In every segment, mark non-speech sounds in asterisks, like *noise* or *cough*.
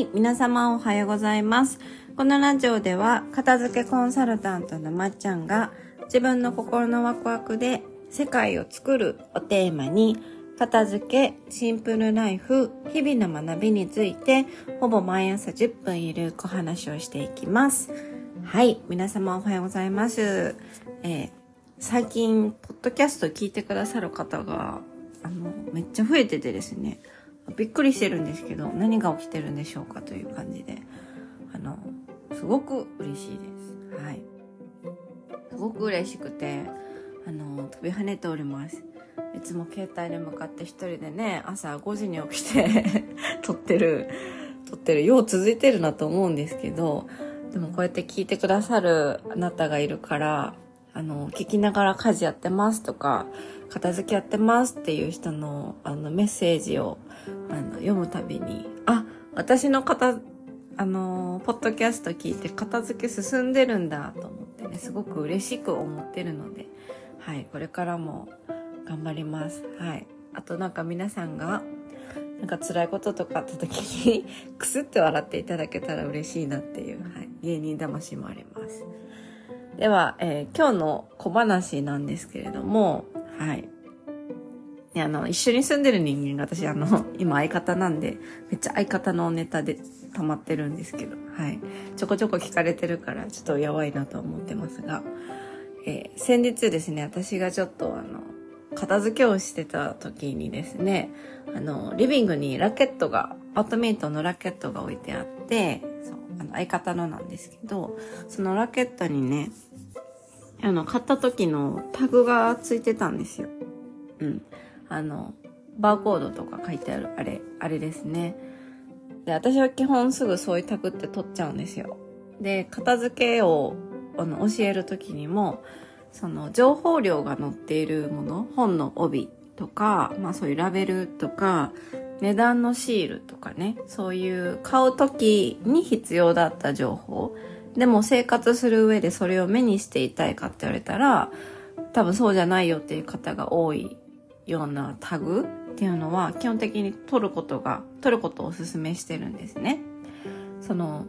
はい、皆様おはようございます。このラジオでは、片付けコンサルタントのまっちゃんが、自分の心のワクワクで世界を作るをテーマに、片付け、シンプルライフ、日々の学びについて、ほぼ毎朝10分いる小話をしていきます。はい、皆様おはようございます。えー、最近、ポッドキャスト聞いてくださる方が、あの、めっちゃ増えててですね、びっくりしてるんですけど、何が起きてるんでしょうかという感じで、あの、すごく嬉しいです。はい。すごく嬉しくて、あの、飛び跳ねております。いつも携帯に向かって一人でね、朝5時に起きて *laughs* 撮ってる、撮ってる、よう続いてるなと思うんですけど、でもこうやって聞いてくださるあなたがいるから、あの、聞きながら家事やってますとか、片付けやってますっていう人のあのメッセージをあの読むたびに、あ、私の片、あの、ポッドキャスト聞いて片付け進んでるんだと思ってね、すごく嬉しく思ってるので、はい、これからも頑張ります。はい。あとなんか皆さんが、なんか辛いこととかあった時にくすって笑っていただけたら嬉しいなっていう、はい、芸人魂もあります。では、えー、今日の小話なんですけれども、はい。あの、一緒に住んでる人間が私、あの、*laughs* 今相方なんで、めっちゃ相方のネタで溜まってるんですけど、はい。ちょこちょこ聞かれてるから、ちょっとやばいなと思ってますが、えー、先日ですね、私がちょっとあの、片付けをしてた時にですね、あの、リビングにラケットが、バドミントのラケットが置いてあって、そう、あの、相方のなんですけど、そのラケットにね、あの、買った時のタグがついてたんですよ。うん。あの、バーコードとか書いてある、あれ、あれですね。で、私は基本すぐそういうタグって取っちゃうんですよ。で、片付けをあの教える時にも、その情報量が載っているもの、本の帯とか、まあそういうラベルとか、値段のシールとかね、そういう買う時に必要だった情報。でも生活する上でそれを目にしていたいかって言われたら、多分そうじゃないよっていう方が多いようなタグっていうのは基本的に取ることが、取ることをお勧めしてるんですね。その、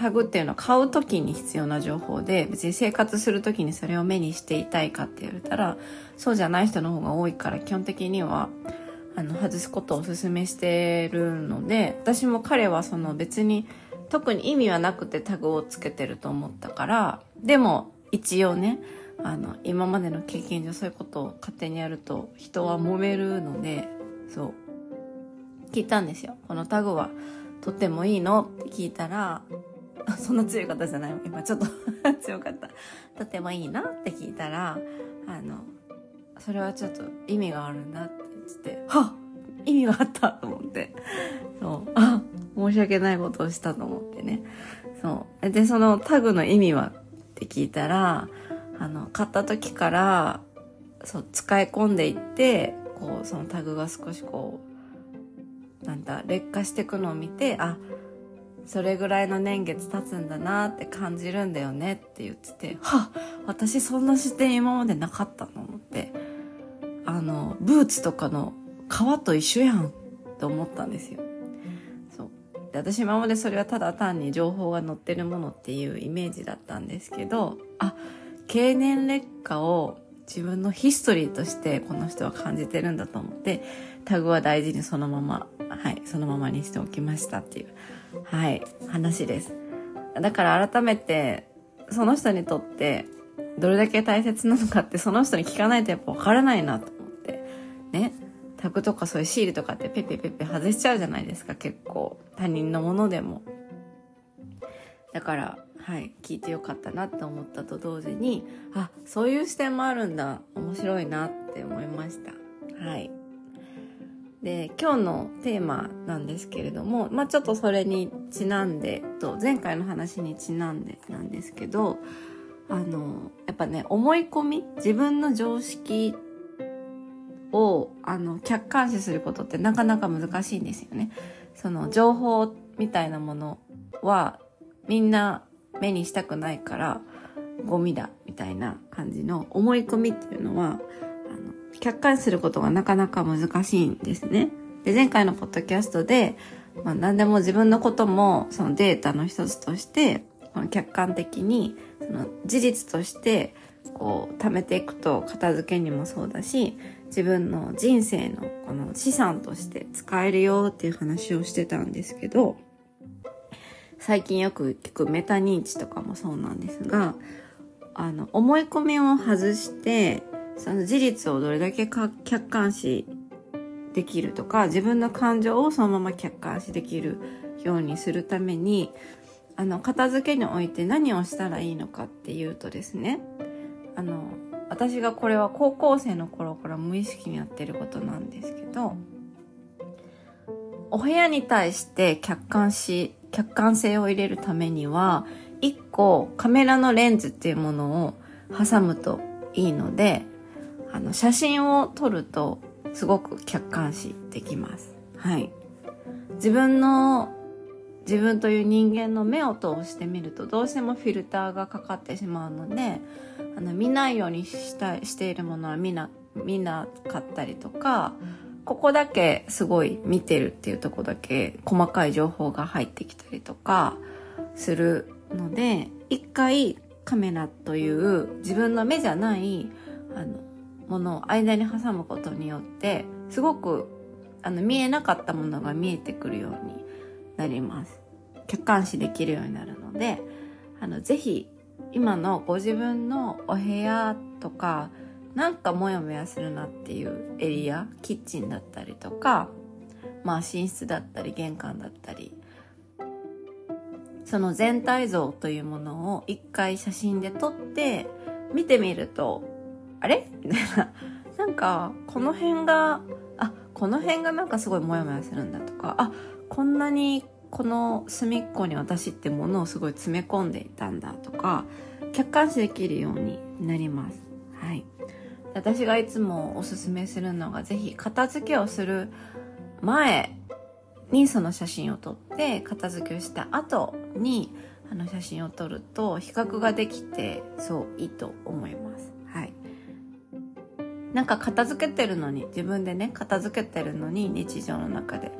タグっていうのは買う時に必要な情報で別に生活する時にそれを目にしていたいかって言われたらそうじゃない人の方が多いから基本的にはあの外すことをお勧めしてるので私も彼はその別に特に意味はなくてタグをつけてると思ったからでも一応ねあの今までの経験上そういうことを勝手にやると人は揉めるのでそう聞いたんですよ。このタグはとってもいいのって聞いたら *laughs* そんな強い方じゃない。今ちょっと *laughs* 強かった。とてもいいなって聞いたらあのそれはちょっと意味があるんだって言ってはっ!意味があったと思って。そう。あ申し訳ないことをしたと思ってねそうでそのタグの意味はって聞いたらあの買った時からそう使い込んでいってこうそのタグが少しこうなんだ劣化していくのを見てあそれぐらいの年月経つんだなって感じるんだよねって言ってて、は私そんな視点今までなかったの思って、あの、ブーツとかの革と一緒やんって思ったんですよ。そう。で、私今までそれはただ単に情報が載ってるものっていうイメージだったんですけど、あ、経年劣化を自分のヒストリーとしてこの人は感じてるんだと思って、タグは大事にそのまま、はい、そのままにしておきましたっていうはい、話です。だから改めて、その人にとってどれだけ大切なのかってその人に聞かないとやっぱわからないなと。とかそういうシールとかってペペペペ外しちゃうじゃないですか、結構。他人のものでも。だから、はい、聞いてよかったなって思ったと同時に、あ、そういう視点もあるんだ。面白いなって思いました。はい。で今日のテーマなんですけれども、まあ、ちょっとそれにちなんでと前回の話にちなんでなんですけどあのやっぱね思い込み自分の常識をあの客観視することってなかなか難しいんですよね。その情報みたいなものはみんな目にしたくないからゴミだみたいな感じの思い込みっていうのは客観視することがなかなか難しいんですね。で、前回のポッドキャストで、まあ、何でも自分のこともそのデータの一つとしてこの客観的にその事実としてこう貯めていくと片付けにもそうだし自分の人生のこの資産として使えるよっていう話をしてたんですけど最近よく聞くメタ認知とかもそうなんですがあの思い込みを外してその事実をどれだけ客観視できるとか自分の感情をそのまま客観視できるようにするためにあの片付けにおいて何をしたらいいのかっていうとですねあの私がこれは高校生の頃から無意識にやってることなんですけどお部屋に対して客観視客観性を入れるためには1個カメラのレンズっていうものを挟むといいのであの写真を撮るとすごく客観視できます。はい。自分の自分という人間の目を通してみるとどうしてもフィルターがかかってしまうのであの見ないようにしたしているものは見な見なかったりとかここだけすごい見てるっていうとこだけ細かい情報が入ってきたりとかするので一回カメラという自分の目じゃないあのものを間に挟むことによってすごくあの見えなかったものが見えてくるようになります。客観視できるようになるのであのぜひ今のご自分のお部屋とかなんかモヤモヤするなっていうエリアキッチンだったりとかまあ寝室だったり玄関だったりその全体像というものを一回写真で撮って見てみるとあれ？みたいな。なんかこの辺があこの辺がなんかすごいモヤモヤするんだとかあこんなにこの隅っこに私ってものをすごい詰め込んでいたんだとか客観視できるようになります。はい。私がいつもおすすめするのがぜひ片付けをする前にその写真を撮って片付けをした後にあの写真を撮ると比較ができてそういいと思います。はい。なんか片付けてるのに自分でね片付けてるのに日常の中で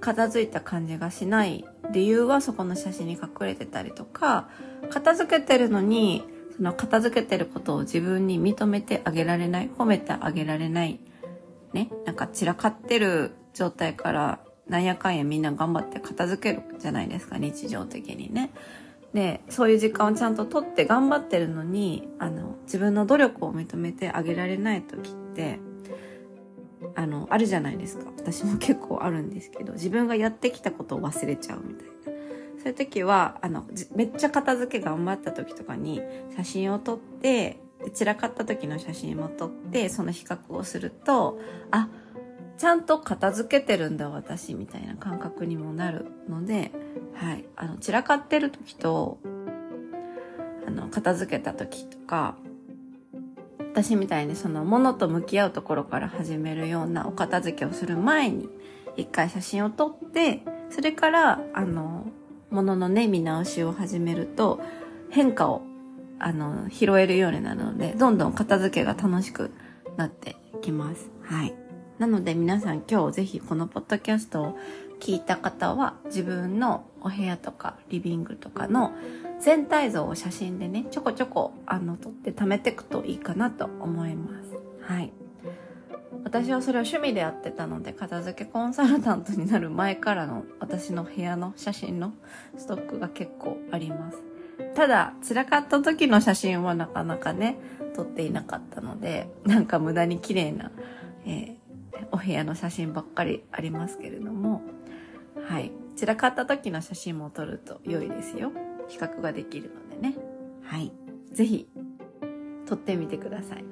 片付いた感じがしない理由はそこの写真に隠れてたりとか片付けてるのにその片付けてることを自分に認めてあげられない褒めてあげられないねなんか散らかってる状態からなんやかんやみんな頑張って片付けるじゃないですか日常的にね。でそういう時間をちゃんと取って頑張ってるのにあの自分の努力を認めてあげられない時ってあのあるじゃないですか。私も結構あるんですけど自分がやってきたことを忘れちゃうみたいな。そういう時はあのめっちゃ片付け頑張った時とかに写真を撮って散らかった時の写真も撮ってその比較をするとあちゃんと片付けてるんだ私みたいな感覚にもなるので、はい、あの散らかってる時とあの片付けた時とか私みたいにそのものと向き合うところから始めるようなお片付けをする前に一回写真を撮ってそれからあのもののね見直しを始めると変化をあの拾えるようになるのでどんどん片付けが楽しくなってきます。はい。なので皆さん今日ぜひこのポッドキャストを聞いた方は自分のお部屋とかリビングとかの全体像を写真でねちょこちょこあの撮って貯めていくといいかなと思いますはい私はそれを趣味でやってたので片付けコンサルタントになる前からの私の部屋の写真のストックが結構ありますただ散らかった時の写真はなかなかね撮っていなかったのでなんか無駄に綺麗な、えーお部屋の写真ばっかりありますけれども、はい。散らかった時の写真も撮ると良いですよ。比較ができるのでね。はい。ぜひ、撮ってみてください。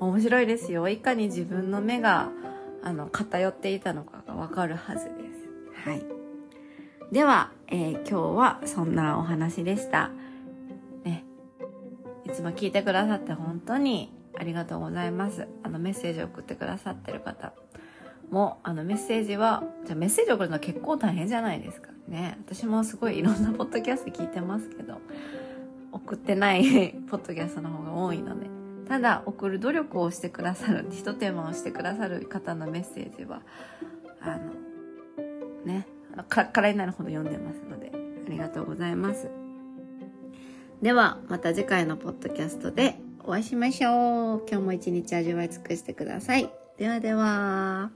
面白いですよ。いかに自分の目が、あの、偏っていたのかがわかるはずです。はい。では、えー、今日はそんなお話でした。ね。いつも聞いてくださって本当にありがとうございます。あの、メッセージを送ってくださってる方、もあのメッセージはじゃあメッセージ送るの結構大変じゃないですかね私もすごいいろんなポッドキャスト聞いてますけど送ってない *laughs* ポッドキャストの方が多いのでただ送る努力をしてくださる一手間をしてくださる方のメッセージはあのねか空になるほど読んでますので、ありがとうございます。では、また次回のポッドキャストでお会いしましょう。今日も一日味わい尽くしてください。ではでは。